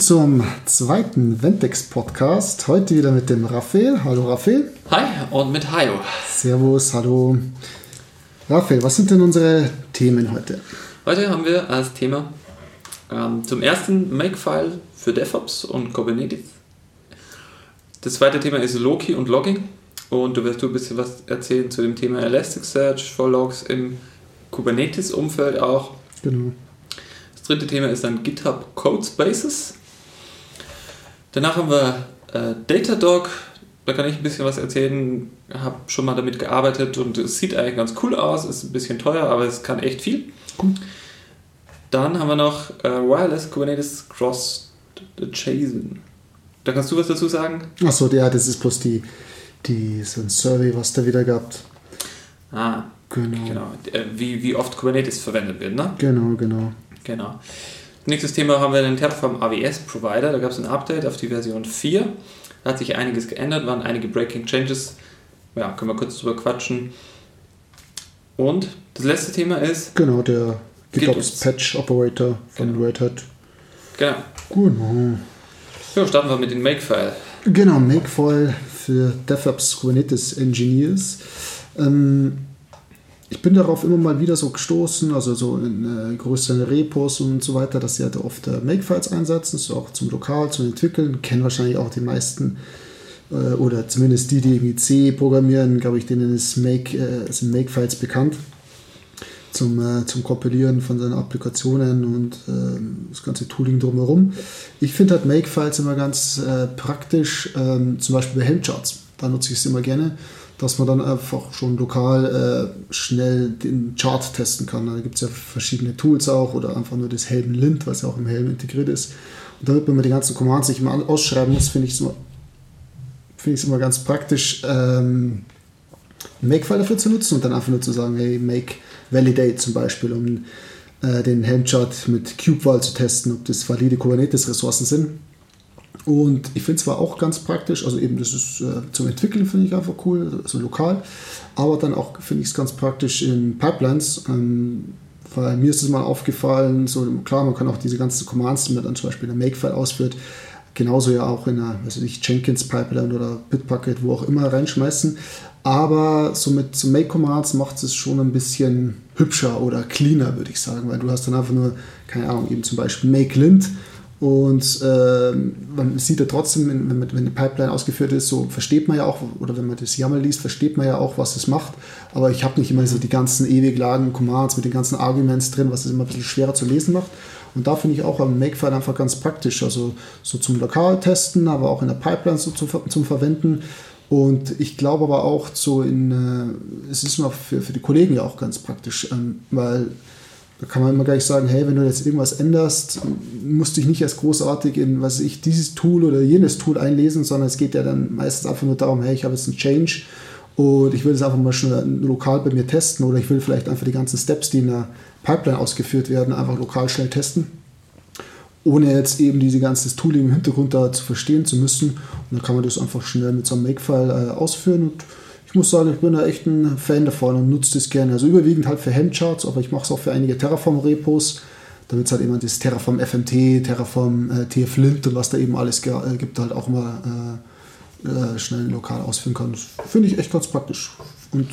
zum zweiten Ventex Podcast. Heute wieder mit dem Raphael. Hallo Raphael. Hi und mit Hayo. Servus, hallo. Raphael, was sind denn unsere Themen heute? Heute haben wir als Thema ähm, zum ersten Makefile für DevOps und Kubernetes. Das zweite Thema ist Loki und Logging. Und du wirst du ein bisschen was erzählen zu dem Thema Elasticsearch for Logs im Kubernetes-Umfeld auch. Genau. Das dritte Thema ist dann GitHub Codespaces. Danach haben wir äh, Datadog. Da kann ich ein bisschen was erzählen. Habe schon mal damit gearbeitet und es sieht eigentlich ganz cool aus. Ist ein bisschen teuer, aber es kann echt viel. Dann haben wir noch äh, Wireless Kubernetes Cross JSON. Da kannst du was dazu sagen? Achso, ja, das ist bloß die, die, so ein Survey, was da wieder gab. Ah, Genau. genau. Äh, Wie, wie oft Kubernetes verwendet wird, ne? Genau, genau. Genau. Nächstes Thema haben wir den Terraform AWS Provider. Da gab es ein Update auf die Version 4. Da hat sich einiges geändert, waren einige Breaking Changes. Ja, können wir kurz drüber quatschen. Und das letzte Thema ist, Genau, der GitOps. Patch Operator von Genau. Red Hat. genau. Genau. Ja, starten wir mit dem Makefile. Genau, Makefile für DevOps Kubernetes Engineers. Ähm, ich bin darauf immer mal wieder so gestoßen, also so in äh, größeren Repos und so weiter, dass sie halt oft äh, Makefiles einsetzen, so auch zum Lokal, zum Entwickeln. Kennen wahrscheinlich auch die meisten äh, oder zumindest die, die irgendwie C programmieren, glaube ich, denen ist Make, äh, sind Makefiles bekannt zum, äh, zum Kompilieren von seinen Applikationen und ähm, das ganze Tooling drumherum. Ich finde halt Makefiles immer ganz äh, praktisch, ähm, zum Beispiel bei Helmcharts. Da nutze ich es immer gerne, dass man dann einfach schon lokal äh, schnell den Chart testen kann. Da gibt es ja verschiedene Tools auch oder einfach nur das Helm Lint, was ja auch im Helm integriert ist. Und damit man die ganzen Commands nicht immer ausschreiben muss, finde ich es immer, es immer ganz praktisch, ähm, Makefile dafür zu nutzen und dann einfach nur zu sagen, hey, make validate zum Beispiel, um äh, den Helmchart mit Kubewall zu testen, ob das valide Kubernetes-Ressourcen sind. Und ich finde es zwar auch ganz praktisch, also eben das ist äh, zum Entwickeln finde ich einfach cool, also lokal, aber dann auch finde ich es ganz praktisch in Pipelines, ähm, weil mir ist es mal aufgefallen, so klar, man kann auch diese ganzen Commands, die man dann zum Beispiel in der Makefile ausführt, genauso ja auch in einer, weiß ich nicht, Jenkins Pipeline oder Bitbucket, wo auch immer reinschmeißen. Aber so mit so Make-Commands macht es schon ein bisschen hübscher oder cleaner, würde ich sagen, weil du hast dann einfach nur, keine Ahnung, eben zum Beispiel Make Lint und ähm, man sieht ja trotzdem, wenn, wenn, eine Pipeline ausgeführt ist, so versteht man ja auch, oder wenn man das YAML liest, versteht man ja auch, was es macht. Aber ich habe nicht immer so die ganzen ewig langen Commands mit den ganzen Arguments drin, was es immer ein bisschen schwerer zu lesen macht. Und da finde ich auch am Makefile einfach ganz praktisch, also so zum Lokaltesten, aber auch in der Pipeline so zum, zum Verwenden. Und ich glaube aber auch so in, äh, es ist immer für, für die Kollegen ja auch ganz praktisch, ähm, weil da kann man immer gleich sagen, hey, wenn du jetzt irgendwas änderst, musst du dich nicht erst großartig in, was ich, dieses Tool oder jenes Tool einlesen, sondern es geht ja dann meistens einfach nur darum, hey, ich habe jetzt einen Change und ich will das einfach mal schnell lokal bei mir testen oder ich will vielleicht einfach die ganzen Steps, die in der Pipeline ausgeführt werden, einfach lokal schnell testen, ohne jetzt eben diese ganze Tooling im Hintergrund da zu verstehen zu müssen. Und dann kann man das einfach schnell mit so einem Makefile äh, ausführen und ich muss sagen, ich bin da echt ein Fan davon und nutze das gerne. Also überwiegend halt für Hemdcharts, aber ich mache es auch für einige Terraform-Repos, damit es halt immer das Terraform FMT, Terraform äh, TF-Lint und was da eben alles äh, gibt, halt auch mal äh, äh, schnell lokal ausführen kann. Das finde ich echt ganz praktisch und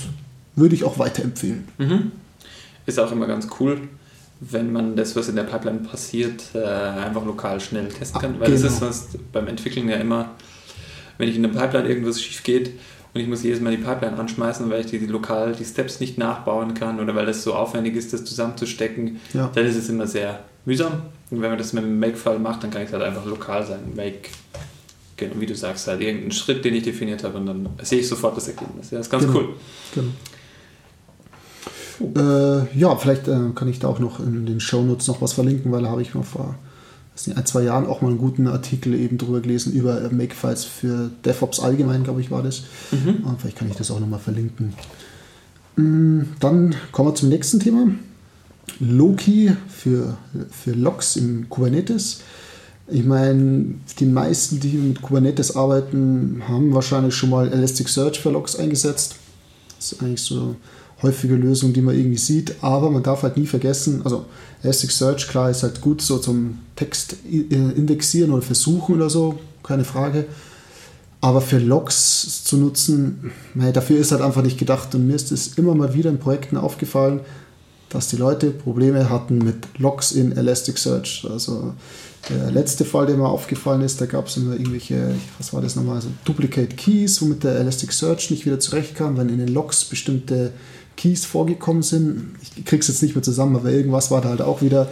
würde ich auch weiterempfehlen. Mhm. Ist auch immer ganz cool, wenn man das, was in der Pipeline passiert, äh, einfach lokal schnell testen kann. Weil es genau. ist sonst beim Entwickeln ja immer, wenn ich in der Pipeline irgendwas schief geht und ich muss jedes Mal die Pipeline anschmeißen, weil ich die, die lokal die Steps nicht nachbauen kann oder weil das so aufwendig ist, das zusammenzustecken, Ja. dann ist es immer sehr mühsam. Und wenn man das mit dem Make-File macht, dann kann ich es halt einfach lokal sein. Make, genau, wie du sagst, halt irgendeinen Schritt, den ich definiert habe und dann sehe ich sofort das Ergebnis. Ja, das ist ganz Genau. cool. Genau. Äh, ja, vielleicht äh, kann ich da auch noch in den Shownotes noch was verlinken, weil da habe ich mal vor ein, zwei Jahren auch mal einen guten Artikel eben drüber gelesen, über äh, Makefiles für DevOps allgemein, glaube ich, war das. Mhm. Und vielleicht kann ich das auch nochmal verlinken. Mm, Dann kommen wir zum nächsten Thema. Loki für, für Logs im Kubernetes. Ich meine, die meisten, die mit Kubernetes arbeiten, haben wahrscheinlich schon mal Elasticsearch für Logs eingesetzt. Das ist eigentlich so häufige Lösung, die man irgendwie sieht, aber man darf halt nie vergessen, also Elasticsearch, klar, ist halt gut so zum Text indexieren oder versuchen oder so, keine Frage. Aber für Logs zu nutzen, naja, dafür ist halt einfach nicht gedacht. Und mir ist es immer mal wieder in Projekten aufgefallen, dass die Leute Probleme hatten mit Logs in Elasticsearch. Also der letzte Fall, der mir aufgefallen ist, da gab es immer irgendwelche, was war das nochmal, also Duplicate Keys, womit der Elasticsearch nicht wieder zurechtkam, wenn in den Logs bestimmte Keys vorgekommen sind. Ich krieg's jetzt nicht mehr zusammen, aber irgendwas war da halt auch wieder.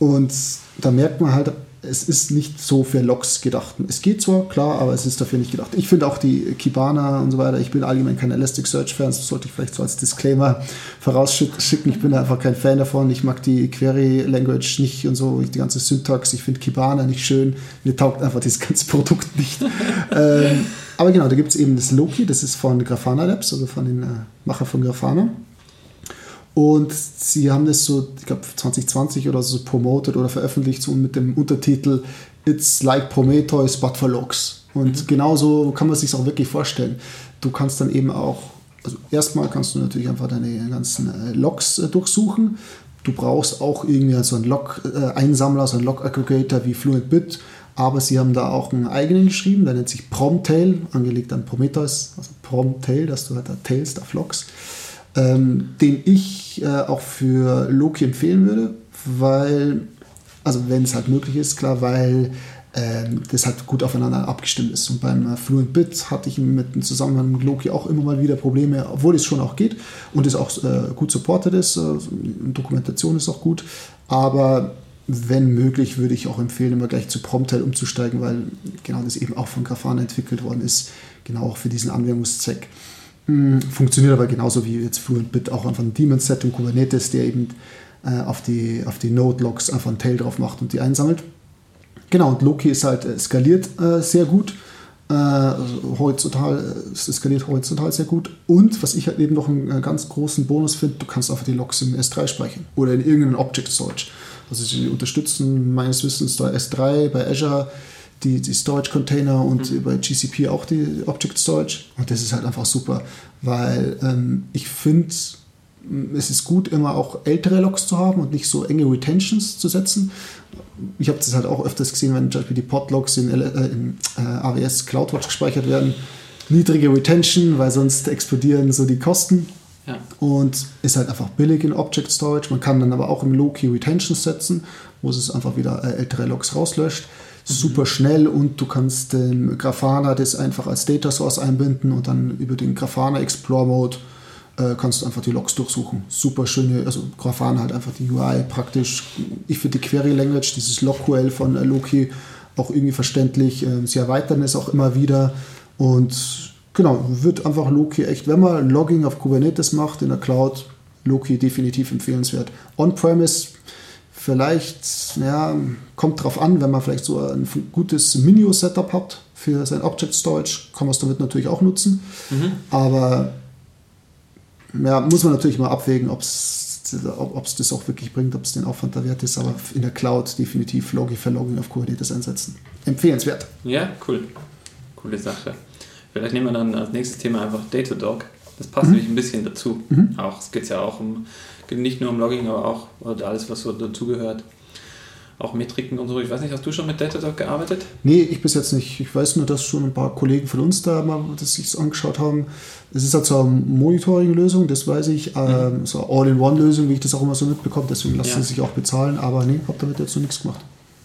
Und da merkt man halt, es ist nicht so für Logs gedacht. Es geht zwar, klar, aber es ist dafür nicht gedacht. Ich finde auch die Kibana und so weiter, ich bin allgemein kein Elasticsearch-Fan, das sollte ich vielleicht so als Disclaimer vorausschicken. Ich bin einfach kein Fan davon. Ich mag die Query-Language nicht und so, die ganze Syntax. Ich finde Kibana nicht schön. Mir taugt einfach dieses ganze Produkt nicht. ähm, aber genau, da gibt es eben das Loki, das ist von Grafana Labs, also von den äh, Macher von Grafana. Und sie haben das so, ich glaube 2020 oder so promoted oder veröffentlicht so mit dem Untertitel It's like Prometheus but for Logs. Und mhm. genauso kann man sich auch wirklich vorstellen. Du kannst dann eben auch, also erstmal kannst du natürlich einfach deine ganzen äh, Logs äh, durchsuchen. Du brauchst auch irgendwie so einen Log-Einsammler, so einen Log-Aggregator wie FluentBit, aber sie haben da auch einen eigenen geschrieben, der nennt sich Promtail, angelegt an Prometheus, also Promtail, dass du halt da tailst auf Logs ähm, den ich äh, auch für Loki empfehlen würde, weil, also wenn es halt möglich ist, klar, weil ähm, das halt gut aufeinander abgestimmt ist. Und beim äh, Fluent Bit hatte ich mit dem Zusammenhang mit Loki auch immer mal wieder Probleme, obwohl es schon auch geht und es auch äh, gut supported ist. Äh, Dokumentation ist auch gut, aber wenn möglich, würde ich auch empfehlen, immer gleich zu Promptel umzusteigen, weil genau das eben auch von Grafana entwickelt worden ist, genau auch für diesen Anwendungszweck. Hm, funktioniert aber genauso wie jetzt FluentBit auch einfach ein Daemon-Set im Kubernetes, der eben äh, auf die, auf die Node-Logs einfach ein Tail drauf macht und die einsammelt. Genau, und Loki ist halt äh, skaliert äh, sehr gut. Also horizontal, äh, es skaliert horizontal sehr gut. Und was ich halt eben noch einen äh, ganz großen Bonus finde, du kannst einfach die Logs im S3 speichern oder in irgendeinem Object Storage. Also sie unterstützen meines Wissens da S3 bei Azure die, die Storage-Container und mhm. über GCP auch die Object Storage. Und das ist halt einfach super, weil ähm, ich finde, es ist gut, immer auch ältere Logs zu haben und nicht so enge Retentions zu setzen. Ich habe das halt auch öfters gesehen, wenn zum Beispiel die Podlogs in, äh, in äh, AWS CloudWatch gespeichert werden. Niedrige Retention, weil sonst explodieren so die Kosten. Ja. Und ist halt einfach billig in Object Storage. Man kann dann aber auch im Low-Key Retention setzen, wo es einfach wieder äh, ältere Logs rauslöscht super schnell und du kannst den Grafana das einfach als Data Source einbinden und dann über den Grafana Explore Mode äh, kannst du einfach die Logs durchsuchen. Super schöne, also Grafana halt einfach die UI praktisch. Ich finde die Query Language, dieses LogQL von äh, Loki auch irgendwie verständlich. Äh, sie erweitern es auch immer wieder und genau, wird einfach Loki echt, wenn man Logging auf Kubernetes macht in der Cloud, Loki definitiv empfehlenswert. On-Premise Vielleicht, ja, kommt drauf an, wenn man vielleicht so ein gutes Minio-Setup hat für sein Object Storage, kann man es damit natürlich auch nutzen. Mhm. Aber ja, muss man natürlich mal abwägen, ob es das auch wirklich bringt, ob es den Aufwand da wert ist. Aber in der Cloud definitiv Logi für Logging auf Kubernetes einsetzen. Empfehlenswert. Ja, cool. Coole Sache. Vielleicht nehmen wir dann als nächstes Thema einfach Datadog. Das passt mhm. nämlich ein bisschen dazu. Mhm. Auch, es geht ja auch um nicht nur um Logging, aber auch alles, was so dazugehört. Auch Metriken und so. Ich weiß nicht, hast du schon mit Datadog gearbeitet? Nee, ich bis jetzt nicht. Ich weiß nur, dass schon ein paar Kollegen von uns da mal das sich angeschaut haben. Es ist halt so eine Monitoring-Lösung, das weiß ich. Mhm. Ähm, so eine All-in-One-Lösung, wie ich das auch immer so mitbekomme. Deswegen lassen ja. sie sich auch bezahlen. Aber nee, habe damit jetzt noch nichts gemacht.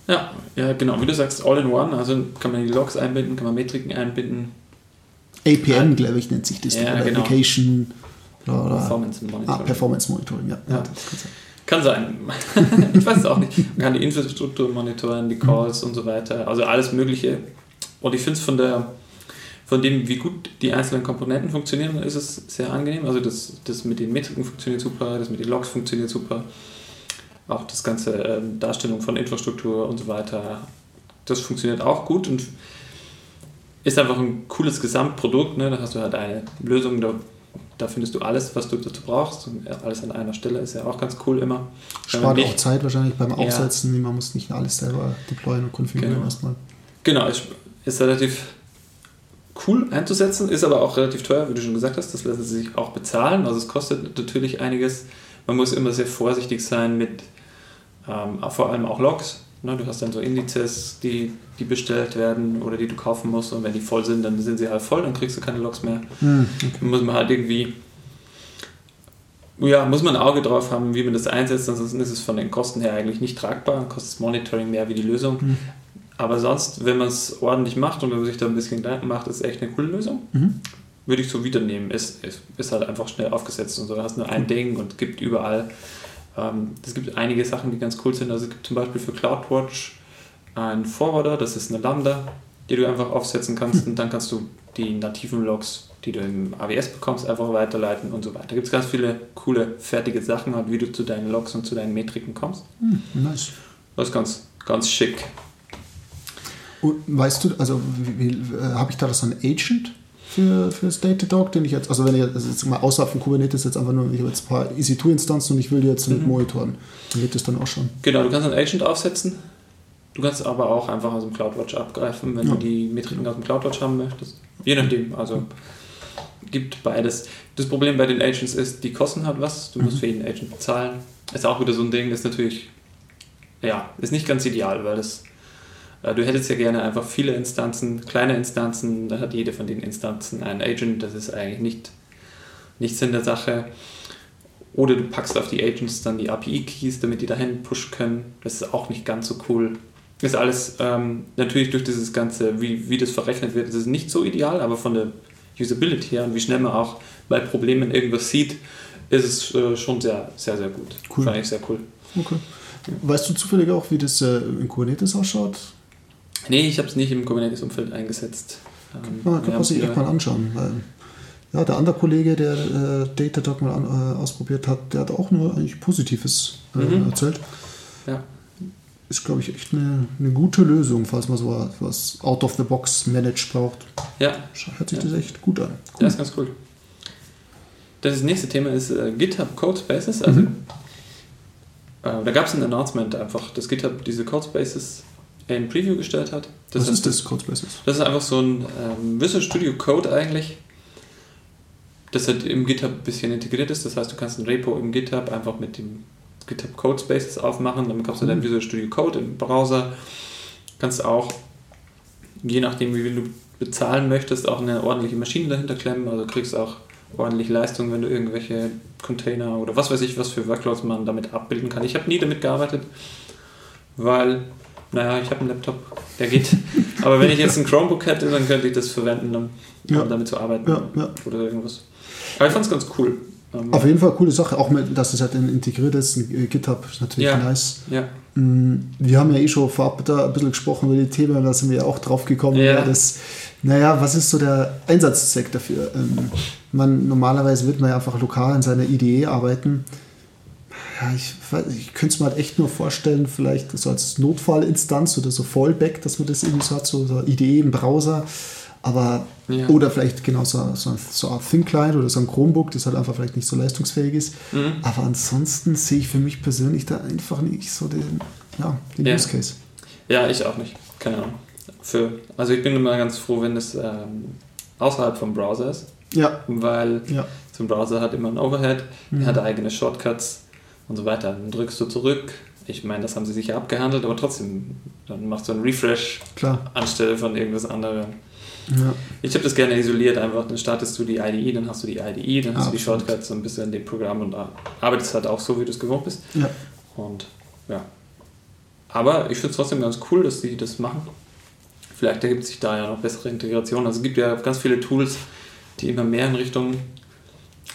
Ja, ja, genau. Wie du sagst, All-in-One. Also kann man die Logs einbinden, kann man Metriken einbinden. APM, glaube ich, nennt sich das. Ja, genau. Application oder, Performance Monitoring. Ah, Performance Monitoring, ja. ja. kann sein. ich weiß es auch nicht. Man kann die Infrastruktur monitoren, die Calls mhm. und so weiter. Also alles Mögliche. Und ich finde es von der von dem, wie gut die einzelnen Komponenten funktionieren, ist es sehr angenehm. Also das, das mit den Metriken funktioniert super, das mit den Logs funktioniert super. Auch das ganze ähm, Darstellung von Infrastruktur und so weiter, das funktioniert auch gut und ist einfach ein cooles Gesamtprodukt. Ne? Da hast du halt eine Lösung, da da findest du alles, was du dazu brauchst. Und alles an einer Stelle ist ja auch ganz cool immer. Spart auch Zeit wahrscheinlich beim Aufsetzen. Ja. Man muss nicht alles selber deployen und konfigurieren genau. erstmal. Genau, ist, ist relativ cool einzusetzen, ist aber auch relativ teuer, wie du schon gesagt hast. Das lassen sich auch bezahlen. Also es kostet natürlich einiges. Man muss immer sehr vorsichtig sein mit ähm, vor allem auch Logs. Ne? Du hast dann so Indizes, die, die bestellt werden oder die du kaufen musst und wenn die voll sind, dann sind sie halt voll, dann kriegst du keine Logs mehr. Hm, okay. Dann muss man halt irgendwie ja, muss man ein Auge drauf haben, wie man das einsetzt, ansonsten ist es von den Kosten her eigentlich nicht tragbar, kostet das Monitoring mehr wie die Lösung. Hm. Aber sonst, wenn man es ordentlich macht und wenn man sich da ein bisschen Gedanken macht, ist es echt eine coole Lösung. Mhm. Würde ich so wiedernehmen. Ist, ist, ist halt einfach schnell aufgesetzt und so. Du hast nur ein Ding und gibt überall. Ähm, es gibt einige Sachen, die ganz cool sind. Also es gibt zum Beispiel für CloudWatch einen Forwarder, das ist eine Lambda, die du einfach aufsetzen kannst und dann kannst du die nativen Logs, die du im AWS bekommst, einfach weiterleiten und so weiter. Da gibt es ganz viele coole, fertige Sachen, halt, wie du zu deinen Logs und zu deinen Metriken kommst. Hm, nice. Das ist ganz, ganz schick. Und weißt du, also äh, habe ich da so einen Agent für, für das Datadog, den ich jetzt, also wenn ich also jetzt mal außerhalb von Kubernetes jetzt einfach nur, ich habe jetzt ein paar EC2-Instanzen und ich will die jetzt nicht Mhm. monitoren, dann geht das dann auch schon. Genau, du kannst einen Agent aufsetzen. Du kannst aber auch einfach aus dem CloudWatch abgreifen, wenn Ja. du die Metriken aus dem CloudWatch haben möchtest. Je nachdem, also gibt beides. Das Problem bei den Agents ist, die kosten halt was. Du musst Mhm. für jeden Agent bezahlen. Ist auch wieder so ein Ding, ist natürlich, ja, ist nicht ganz ideal, weil das, du hättest ja gerne einfach viele Instanzen, kleine Instanzen, da hat jede von den Instanzen einen Agent, das ist eigentlich nicht, nichts in der Sache. Oder du packst auf die Agents dann die API-Keys, damit die dahin pushen können. Das ist auch nicht ganz so cool. Ist alles ähm, natürlich durch dieses Ganze, wie, wie das verrechnet wird, ist es nicht so ideal, aber von der Usability her und wie schnell man auch bei Problemen irgendwas sieht, ist es äh, schon sehr, sehr, sehr gut. Cool. Fand ich sehr cool. Okay. Weißt du zufällig auch, wie das äh, in Kubernetes ausschaut? Nee, ich habe es nicht im Kubernetes-Umfeld eingesetzt. Ähm, Ja, kann man sich echt mal anschauen. Weil, ja, der andere Kollege, der äh, Datadog mal an, äh, ausprobiert hat, der hat auch nur eigentlich Positives äh, Mhm. erzählt. Ja. Ist, glaube ich, echt eine, eine gute Lösung, falls man so was out of the box managed braucht. ja, Hört sich Ja. das echt gut an. Ja, ist ganz cool. Das nächste Thema ist äh, GitHub Codespaces. Also, Mhm. äh, da gab es ein Announcement einfach, dass GitHub diese Codespaces in Preview gestellt hat. was heißt, ist das, Codespaces? Das ist einfach so ein ähm, Visual Studio Code eigentlich, das halt im GitHub ein bisschen integriert ist. Das heißt, du kannst ein Repo im GitHub einfach mit dem GitHub Codespaces aufmachen, dann bekommst du dein Mhm. Visual Studio Code im Browser. Kannst auch, je nachdem wie du bezahlen möchtest, auch eine ordentliche Maschine dahinter klemmen. Also kriegst auch ordentlich Leistung, wenn du irgendwelche Container oder was weiß ich, was für Workloads man damit abbilden kann. Ich habe nie damit gearbeitet, weil, naja, ich habe einen Laptop, der geht. Aber wenn ich jetzt ein Chromebook hätte, dann könnte ich das verwenden, um, Ja. damit zu arbeiten Ja, ja. oder irgendwas. Aber ich fand es ganz cool. Ähm, Auf jeden Fall coole Sache, auch mit, dass es halt integriert ist. Ein, äh, GitHub ist natürlich nice. Mm, Wir haben ja eh schon vorab da ein bisschen gesprochen über die Themen, da sind wir ja auch drauf gekommen. Ja. Ja. Das, naja, was ist so der Einsatzzweck dafür? Ähm, man, normalerweise wird man ja einfach lokal in seiner IDE arbeiten. Ja, ich, ich könnte es mir halt echt nur vorstellen, vielleicht so als Notfallinstanz oder so Fallback, dass man das irgendwie so hat, so, so IDE im Browser. Aber, Ja. oder vielleicht genau so, so, so eine Art Thin Client oder so ein Chromebook, das halt einfach vielleicht nicht so leistungsfähig ist. Mhm. Aber ansonsten sehe ich für mich persönlich da einfach nicht so den, ja, den Ja. Use Case. ja, ich auch nicht. Keine Ahnung. Für, also ich bin immer ganz froh, wenn es ähm, außerhalb vom Browser ist, Ja, weil ja. so ein Browser hat immer ein Overhead, Mhm. hat eigene Shortcuts und so weiter. Dann drückst du zurück. Ich meine, das haben sie sicher abgehandelt, aber trotzdem, dann machst du einen Refresh Klar. anstelle von irgendwas anderem. Ja. Ich habe das gerne isoliert einfach. Dann startest du die IDE, dann hast du die IDE, dann hast du die Absolut. Shortcuts und bist du in dem Programm und arbeitest halt auch so, wie du es gewohnt bist. Ja. Und ja. Aber ich finde es trotzdem ganz cool, dass die das machen. Vielleicht ergibt sich da ja noch bessere Integration. Also es gibt ja ganz viele Tools, die immer mehr in Richtung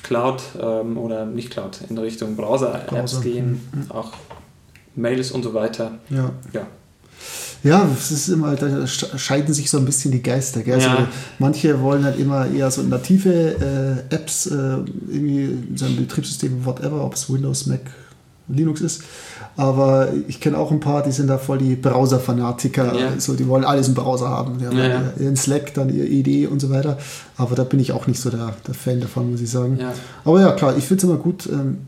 Cloud ähm, oder nicht Cloud, in Richtung Browser-Apps Browser. gehen, Mhm. auch Mails und so weiter. Ja. Ja. Ja, es ist immer, da sch- scheiden sich so ein bisschen die Geister. Gell? Ja. Also manche wollen halt immer eher so native äh, Apps äh, irgendwie in seinem Betriebssystem, whatever, ob es Windows, Mac, Linux ist. Aber ich kenne auch ein paar, die sind da voll die Browser-Fanatiker. Ja. So, die wollen alles im Browser haben. Die haben Ja, dann ihren Slack, dann ihr ED und so weiter. Aber da bin ich auch nicht so der, der Fan davon, muss ich sagen. Ja. Aber ja, klar, ich finde es immer gut, ähm,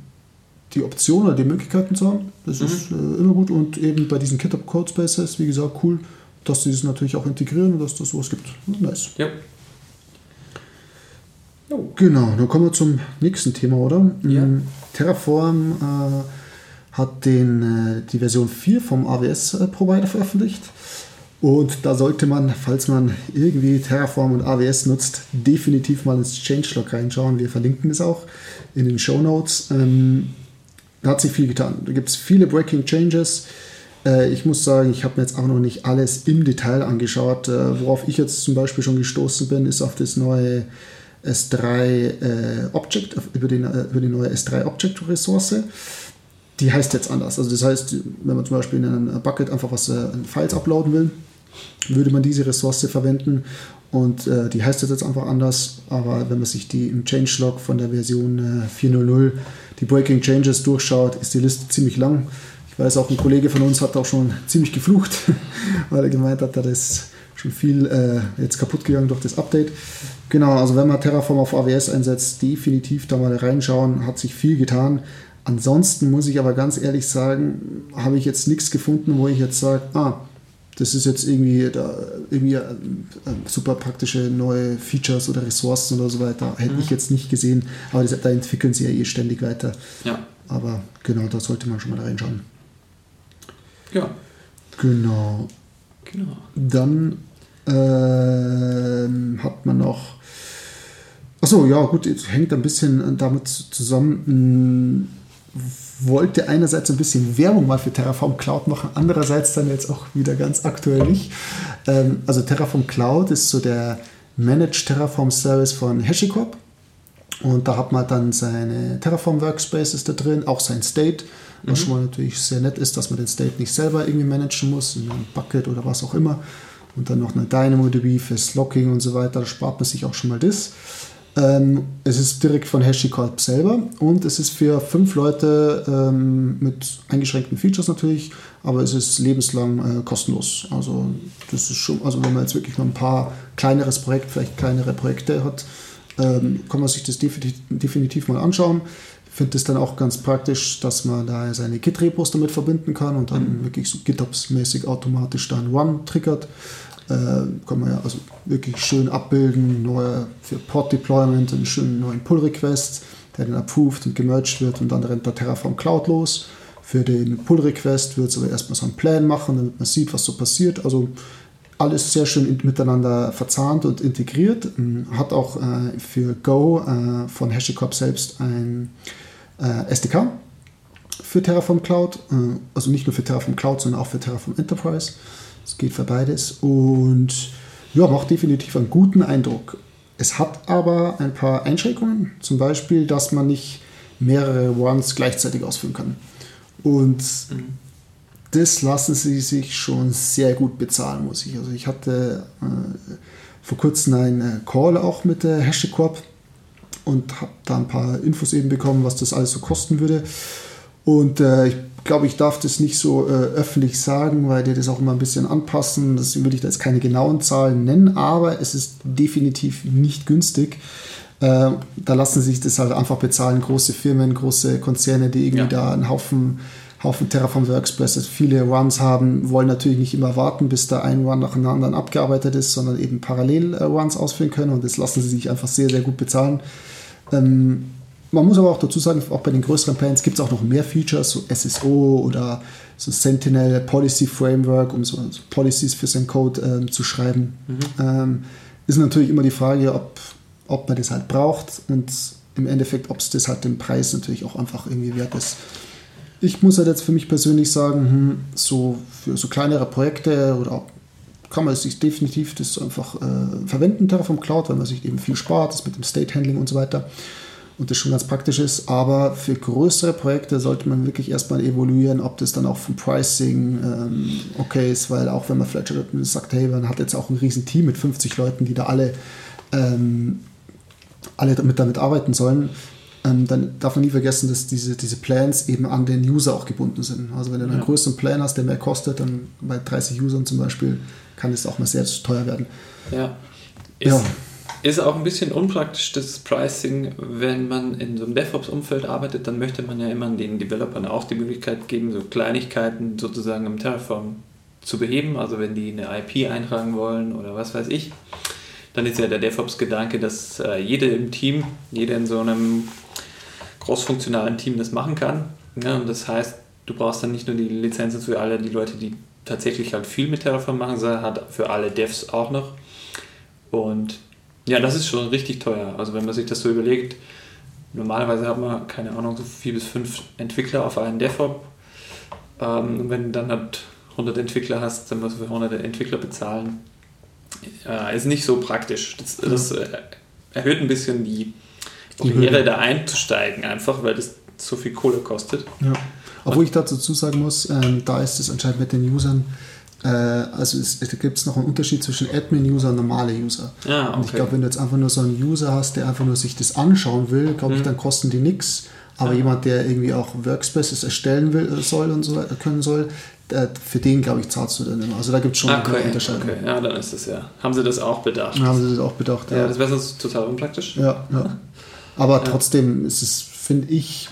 die Option oder die Möglichkeiten zu haben. Das Mhm. ist äh, immer gut. Und eben bei diesen GitHub Codespaces, wie gesagt, cool, dass sie das natürlich auch integrieren und dass das sowas gibt. Nice. Ja. Genau, dann kommen wir zum nächsten Thema, oder? Ja. Mm, Terraform äh, hat den, äh, die Version 4 vom AWS-Provider veröffentlicht. Und da sollte man, falls man irgendwie Terraform und AWS nutzt, definitiv mal ins Changelog reinschauen. Wir verlinken es auch in den Show Notes. Ähm, da hat sich viel getan. Da gibt es viele Breaking Changes. Äh, ich muss sagen, ich habe mir jetzt auch noch nicht alles im Detail angeschaut. Äh, worauf ich jetzt zum Beispiel schon gestoßen bin, ist auf das neue S3 äh, Object, über, den, äh, über die neue S3 Object Ressource. Die heißt jetzt anders. Also das heißt, wenn man zum Beispiel in einem Bucket einfach was äh, Files uploaden will, würde man diese Ressource verwenden und äh, die heißt jetzt einfach anders, aber wenn man sich die im Changelog von der Version äh, 4.0.0 die Breaking Changes durchschaut, ist die Liste ziemlich lang. Ich weiß auch, ein Kollege von uns hat auch schon ziemlich geflucht, weil er gemeint hat, da ist schon viel äh, jetzt kaputt gegangen durch das Update. Genau, also wenn man Terraform auf AWS einsetzt, definitiv da mal reinschauen, hat sich viel getan. Ansonsten muss ich aber ganz ehrlich sagen, habe ich jetzt nichts gefunden, wo ich jetzt sage, ah, das ist jetzt irgendwie, da, irgendwie äh, super praktische neue Features oder Ressourcen oder so weiter. Hätte mhm. ich jetzt nicht gesehen, aber das, da entwickeln sie ja eh ständig weiter. Ja. Aber genau, da sollte man schon mal reinschauen. Ja. Genau. Genau. Dann ähm, hat man noch. Achso, ja, gut, hängt ein bisschen damit zusammen wollte einerseits ein bisschen Werbung mal für Terraform Cloud machen, andererseits dann jetzt auch wieder ganz aktuell nicht. Ähm, also Terraform Cloud ist so der Managed Terraform Service von HashiCorp. Und da hat man dann seine Terraform Workspaces da drin, auch sein State, was mhm. schon mal natürlich sehr nett ist, dass man den State nicht selber irgendwie managen muss, in einem Bucket oder was auch immer. Und dann noch eine DynamoDB fürs Logging und so weiter, da spart man sich auch schon mal das. Ähm, es ist direkt von HashiCorp selber und es ist für fünf Leute ähm, mit eingeschränkten Features natürlich, aber es ist lebenslang äh, kostenlos. Also das ist schon, also wenn man jetzt wirklich noch ein paar kleineres Projekt, vielleicht kleinere Projekte hat, ähm, kann man sich das definitiv, definitiv mal anschauen. Ich finde es dann auch ganz praktisch, dass man da seine Git-Repos damit verbinden kann und dann mhm. wirklich so GitOps-mäßig automatisch dann One triggert. Äh, kann man ja also wirklich schön abbilden, neue für Pod Deployment, einen schönen neuen Pull Request, der dann approved und gemerged wird und dann rennt der Terraform Cloud los. Für den Pull Request wird es aber erstmal so einen Plan machen, damit man sieht, was so passiert. Also alles sehr schön miteinander verzahnt und integriert. Ähm, hat auch äh, für Go äh, von HashiCorp selbst ein äh, SDK für Terraform Cloud. Äh, also nicht nur für Terraform Cloud, sondern auch für Terraform Enterprise. Es geht für beides und ja, macht definitiv einen guten Eindruck. Es hat aber ein paar Einschränkungen, zum Beispiel, dass man nicht mehrere Ones gleichzeitig ausführen kann. Und mhm. das lassen sie sich schon sehr gut bezahlen, muss ich. Also ich hatte äh, vor kurzem einen äh, Call auch mit der HashiCorp und habe da ein paar Infos eben bekommen, was das alles so kosten würde. Und äh, ich glaube, ich darf das nicht so äh, öffentlich sagen, weil die das auch immer ein bisschen anpassen. Deswegen würde ich da jetzt keine genauen Zahlen nennen, aber es ist definitiv nicht günstig. Äh, da lassen sich das halt einfach bezahlen. Große Firmen, große Konzerne, die irgendwie ja. da einen Haufen, Haufen Terraform Workspaces, viele Runs haben, wollen natürlich nicht immer warten, bis da ein Run nach dem anderen abgearbeitet ist, sondern eben parallel äh, Runs ausführen können und das lassen sie sich einfach sehr, sehr gut bezahlen. Ähm, man muss aber auch dazu sagen, auch bei den größeren Plans gibt es auch noch mehr Features, so SSO oder so Sentinel Policy Framework, um so, Policies für seinen Code ähm, zu schreiben. Mhm. Ähm, ist natürlich immer die Frage, ob, ob man das halt braucht und im Endeffekt, ob es das halt den Preis natürlich auch einfach irgendwie wert ist. Ich muss halt jetzt für mich persönlich sagen, hm, so für so kleinere Projekte oder kann man sich definitiv das einfach äh, verwenden, Terraform Cloud, weil man sich eben viel spart, das mit dem State Handling und so weiter und das schon ganz praktisch ist. Aber für größere Projekte sollte man wirklich erstmal evaluieren, ob das dann auch vom Pricing ähm, okay ist, weil auch wenn man vielleicht sagt, hey, man hat jetzt auch ein riesen Team mit 50 Leuten, die da alle, ähm, alle damit, damit arbeiten sollen, ähm, dann darf man nie vergessen, dass diese, diese Plans eben an den User auch gebunden sind. Also wenn du einen ja. größeren Plan hast, der mehr kostet, dann bei 30 Usern zum Beispiel, kann es auch mal sehr teuer werden. Ja. Ist, ja. Ist auch ein bisschen unpraktisch, das Pricing, wenn man in so einem DevOps-Umfeld arbeitet, dann möchte man ja immer den Developern auch die Möglichkeit geben, so Kleinigkeiten sozusagen im Terraform zu beheben. Also wenn die eine IP eintragen wollen oder was weiß ich, dann ist ja der DevOps-Gedanke, dass äh, jeder im Team, jeder in so einem großfunktionalen Team das machen kann. Ja, und das heißt, du brauchst dann nicht nur die Lizenzen für alle die Leute, die tatsächlich halt viel mit Terraform machen, sondern hat für alle Devs auch noch. Und ja, das ist schon richtig teuer. Also wenn man sich das so überlegt, normalerweise hat man, keine Ahnung, so vier bis fünf Entwickler auf einen DevOps. Ähm, und wenn du dann halt 100 Entwickler hast, dann musst du für 100 Entwickler bezahlen. Äh, ist nicht so praktisch. Das, das äh, erhöht ein bisschen die Barriere, da einzusteigen, einfach, weil das so viel Kohle kostet. Ja. Obwohl ich dazu sagen muss, ähm, da ist es anscheinend mit den Usern, also es, es gibt noch einen Unterschied zwischen Admin-User und normale User. Ah, okay. Und ich glaube, wenn du jetzt einfach nur so einen User hast, der einfach nur sich das anschauen will, glaube ich, Mhm. dann kosten die nichts. Aber Ja. jemand, der irgendwie auch Workspaces erstellen will, äh, soll und so können soll, äh, für den, glaube ich, zahlst du dann immer. Also da gibt es schon eine Okay, Unterscheidung. okay, ja, dann ist das ja. Haben sie das auch bedacht? Dann haben sie das auch bedacht. Ja, das wäre sonst total unpraktisch. Ja, ja. Aber trotzdem ist es, finde ich,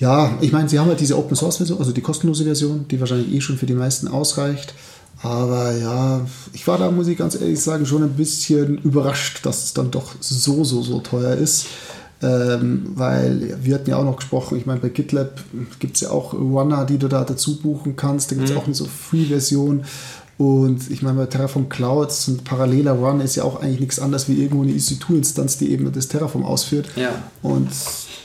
ja, ich meine, sie haben halt diese Open Source Version, also die kostenlose Version, die wahrscheinlich eh schon für die meisten ausreicht. Aber ja, ich war da, muss ich ganz ehrlich sagen, schon ein bisschen überrascht, dass es dann doch so, so, so teuer ist. Ähm, weil wir hatten ja auch noch gesprochen, ich meine, bei GitLab gibt es ja auch Runner, die du da dazu buchen kannst. Da gibt es Mhm. auch eine so Free-Version. Und ich meine, bei Terraform Cloud, so ein paralleler Run ist ja auch eigentlich nichts anderes wie irgendwo eine EC2-Instanz, die eben das Terraform ausführt. Ja, Und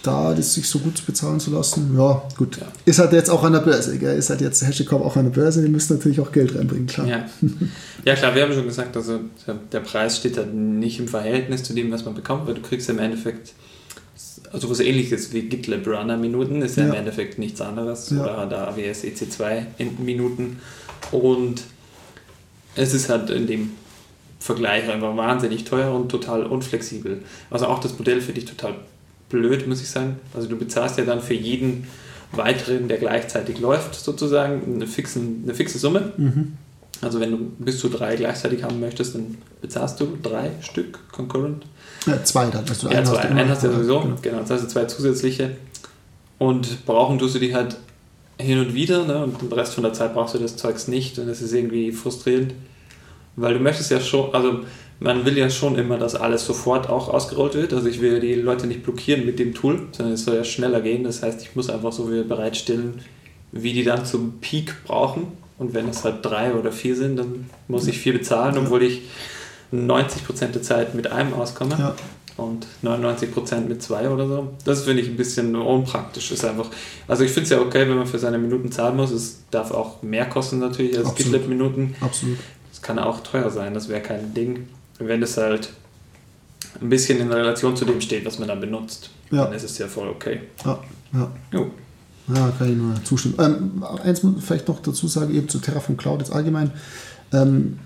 da das sich so gut bezahlen zu lassen, ja, gut. Ja. Ist halt jetzt auch an der Börse, gell? Ist halt jetzt HashiCorp auch an der Börse, die müssen natürlich auch Geld reinbringen, klar. ja. ja, klar, wir haben schon gesagt, also der- Preis steht halt nicht im Verhältnis zu dem, was man bekommt, weil du kriegst im Endeffekt also was ähnliches wie GitLab Runner Minuten, ist ja, im Ja. Endeffekt nichts anderes. Oder der AWS EC2 in Minuten. Und es ist halt in dem Vergleich einfach wahnsinnig teuer und total unflexibel. Also auch das Modell finde ich total blöd, muss ich sagen. Also du bezahlst ja dann für jeden weiteren, der gleichzeitig läuft, sozusagen eine, fixen, eine fixe Summe. Mhm. Also wenn du bis zu drei gleichzeitig haben möchtest, dann bezahlst du drei Stück concurrent. Ja, zwei dann. Also Ja, einen zwei. hast. Einen hast du ja sowieso, Genau. genau. Hast du zwei zusätzliche. Und brauchen tust du die halt hin und wieder, ne? und den Rest von der Zeit brauchst du das Zeugs nicht und das ist irgendwie frustrierend. Weil du möchtest ja schon, also man will ja schon immer, dass alles sofort auch ausgerollt wird. Also ich will die Leute nicht blockieren mit dem Tool, sondern es soll ja schneller gehen. Das heißt, ich muss einfach so viel bereitstellen, wie die dann zum Peak brauchen. Und wenn es halt drei oder vier sind, dann muss ich vier bezahlen, obwohl ich 90% der Zeit mit einem auskomme Ja, und 99% mit zwei oder so. Das finde ich ein bisschen unpraktisch. Ist einfach, also ich finde es ja okay, wenn man für seine Minuten zahlen muss. Es darf auch mehr kosten natürlich als. GitLab-Minuten. absolut. Es kann auch teuer sein, das wäre kein Ding. Wenn es halt ein bisschen in Relation zu dem steht, was man dann benutzt, Ja. dann ist es ja voll okay. Ja, ja. Jo. Ja, kann ich nur zustimmen. Ähm, eins muss ich vielleicht noch dazu sagen, eben zu Terraform Cloud jetzt allgemein. Ähm,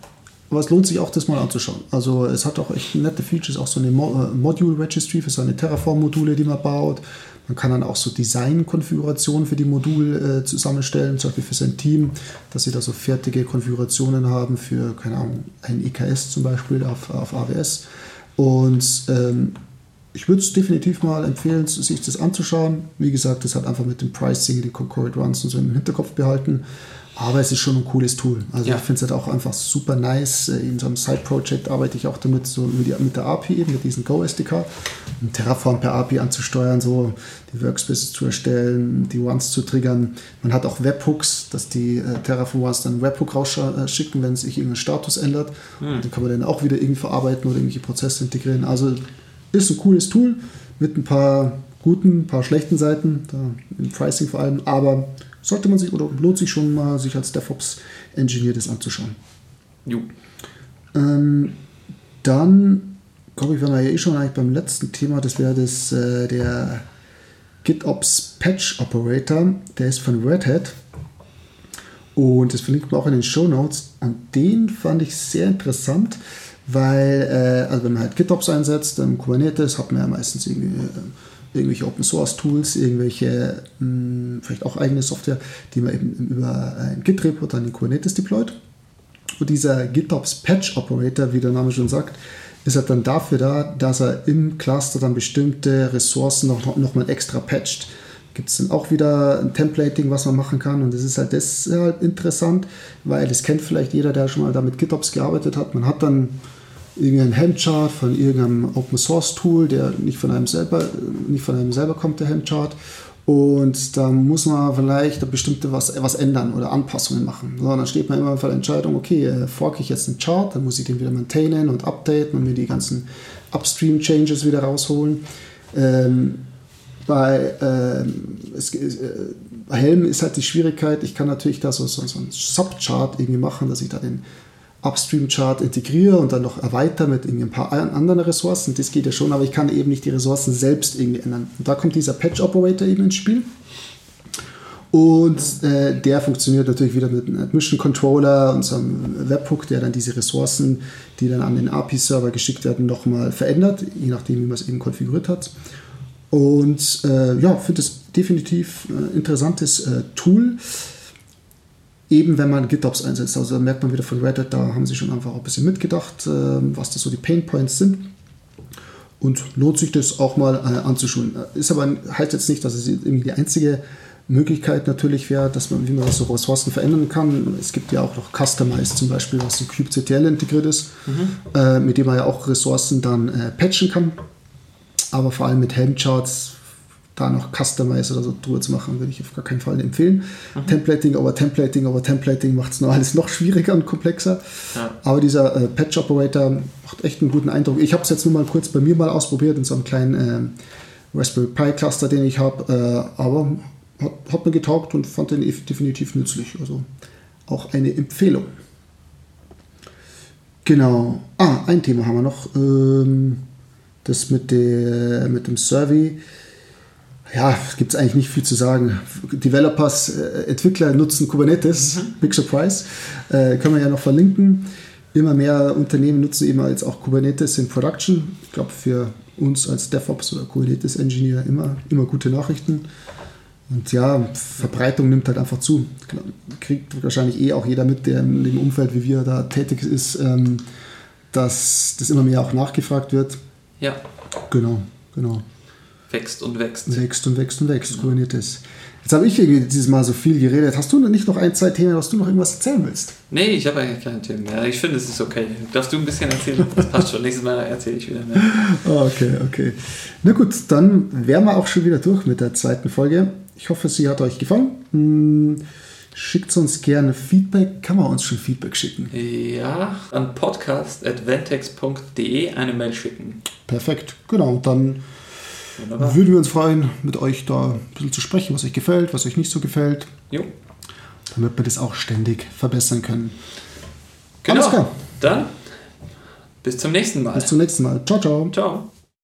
aber es lohnt sich auch, das mal anzuschauen. Also es hat auch echt nette Features, auch so eine äh, Module Registry für seine Terraform-Module, die man baut. Man kann dann auch so Design-Konfigurationen für die Module äh, zusammenstellen, zum Beispiel für sein Team, dass sie da so fertige Konfigurationen haben für, keine Ahnung, ein EKS zum Beispiel auf, auf AWS. Und ähm, ich würde es definitiv mal empfehlen, sich das anzuschauen. Wie gesagt, das hat einfach mit dem Pricing, den Concurrent Runs und so im Hinterkopf behalten. Aber es ist schon ein cooles Tool. Also Ja. ich finde es halt auch einfach super nice. In so einem Side-Project arbeite ich auch damit, so mit, der API, eben mit diesem Go-SDK, um Terraform per API anzusteuern, so die Workspaces zu erstellen, die Ones zu triggern. Man hat auch Webhooks, dass die äh, Terraform Ones dann einen Webhook rausschicken, wenn sich irgendein Status ändert. Hm. Den kann man dann auch wieder irgendwie verarbeiten oder irgendwelche Prozesse integrieren. Also ist ein cooles Tool mit ein paar guten, ein paar schlechten Seiten, im Pricing vor allem, aber sollte man sich oder lohnt sich schon mal, sich als DevOps-Engineer das anzuschauen. Jo. Ähm, dann, glaube ich, waren wir ja eh schon eigentlich beim letzten Thema, das wäre das, äh, der GitOps Patch Operator, der ist von Red Hat. Und das verlinkt man auch in den Show Notes. Und den fand ich sehr interessant, weil, äh, also wenn man halt GitOps einsetzt, dann Kubernetes, hat man ja meistens irgendwie, äh, irgendwelche Open Source Tools, irgendwelche, mh, vielleicht auch eigene Software, die man eben über ein Git-Repo dann in Kubernetes deployt. Und dieser GitOps Patch Operator, wie der Name schon sagt, ist halt dann dafür da, dass er im Cluster dann bestimmte Ressourcen noch, noch mal extra patcht. Gibt es dann auch wieder ein Templating, was man machen kann. Und das ist halt deshalb interessant, weil das kennt vielleicht jeder, der schon mal da mit GitOps gearbeitet hat. Man hat dann irgendein Helmchart von irgendeinem Open Source Tool, der nicht von einem selber, nicht von einem selber kommt, der Helmchart. Und da muss man vielleicht bestimmte was, was ändern oder Anpassungen machen. So, dann steht man immer vor der Entscheidung, okay, äh, fork ich jetzt einen Chart, dann muss ich den wieder maintainen und updaten und mir die ganzen Upstream-Changes wieder rausholen. Ähm, bei, ähm, es, äh, bei Helm ist halt die Schwierigkeit, ich kann natürlich da so, so, so einen Subchart irgendwie machen, dass ich da den Upstream-Chart integriere und dann noch erweitere mit ein paar anderen Ressourcen. Das geht ja schon, aber ich kann eben nicht die Ressourcen selbst irgendwie ändern. Und da kommt dieser Patch-Operator eben ins Spiel. Und äh, der funktioniert natürlich wieder mit einem Admission Controller und so einem Webhook, der dann diese Ressourcen, die dann an den API-Server geschickt werden, nochmal verändert, je nachdem, wie man es eben konfiguriert hat. Und äh, ja, finde es definitiv ein interessantes äh, Tool eben wenn man GitOps einsetzt. Also da merkt man wieder von Reddit, da haben sie schon einfach ein bisschen mitgedacht, äh, was das so die Pain Points sind. Und lohnt sich das auch mal äh, anzuschauen. Ist aber heißt jetzt nicht, dass es irgendwie die einzige Möglichkeit natürlich wäre, dass man, wie man so Ressourcen verändern kann. Es gibt ja auch noch Customize zum Beispiel, was in kubectl integriert ist, mhm. äh, mit dem man ja auch Ressourcen dann äh, patchen kann. Aber vor allem mit Helmcharts da noch Customize oder so drüber zu machen, würde ich auf gar keinen Fall empfehlen. Mhm. Templating, aber Templating, aber Templating macht es noch alles noch schwieriger und komplexer. Ja. Aber dieser äh, Patch Operator macht echt einen guten Eindruck. Ich habe es jetzt nur mal kurz bei mir mal ausprobiert in so einem kleinen äh, Raspberry Pi Cluster, den ich habe, äh, aber hat, hat, mir getaugt und fand den definitiv nützlich. Also auch eine Empfehlung. Genau. Ah, ein Thema haben wir noch. Ähm, das mit, der, mit dem Survey ja, gibt es eigentlich nicht viel zu sagen. Developers, äh, Entwickler nutzen Kubernetes, mhm. Big Surprise, äh, können wir ja noch verlinken. Immer mehr Unternehmen nutzen eben als auch Kubernetes in Production. Ich glaube, für uns als DevOps oder Kubernetes-Engineer immer, immer gute Nachrichten. Und ja, Verbreitung nimmt halt einfach zu. Kriegt wahrscheinlich eh auch jeder mit, der in dem Umfeld, wie wir da tätig ist, ähm, dass das immer mehr auch nachgefragt wird. Ja. Genau, genau wächst und wächst. Wächst und wächst und wächst, ja. Kubernetes. Jetzt habe ich dieses Mal so viel geredet. Hast du nicht noch ein, zwei Themen, was du noch irgendwas erzählen willst? Nee, ich habe eigentlich keine Themen mehr. Ich finde, es ist okay. Darfst du ein bisschen erzählen? Das passt schon. Nächstes Mal erzähle ich wieder mehr. Okay, okay. Na gut, dann wären wir auch schon wieder durch mit der zweiten Folge. Ich hoffe, sie hat euch gefallen. Hm, schickt uns gerne Feedback. Kann man uns schon Feedback schicken? Ja, an podcast.ventex.de eine Mail schicken. Perfekt, genau. Und dann Wunderbar. Würden wir uns freuen, mit euch da ein bisschen zu sprechen, was euch gefällt, was euch nicht so gefällt. Jo. Damit wir das auch ständig verbessern können. Genau. Alles klar. Dann bis zum nächsten Mal. Bis zum nächsten Mal. Ciao, ciao. Ciao.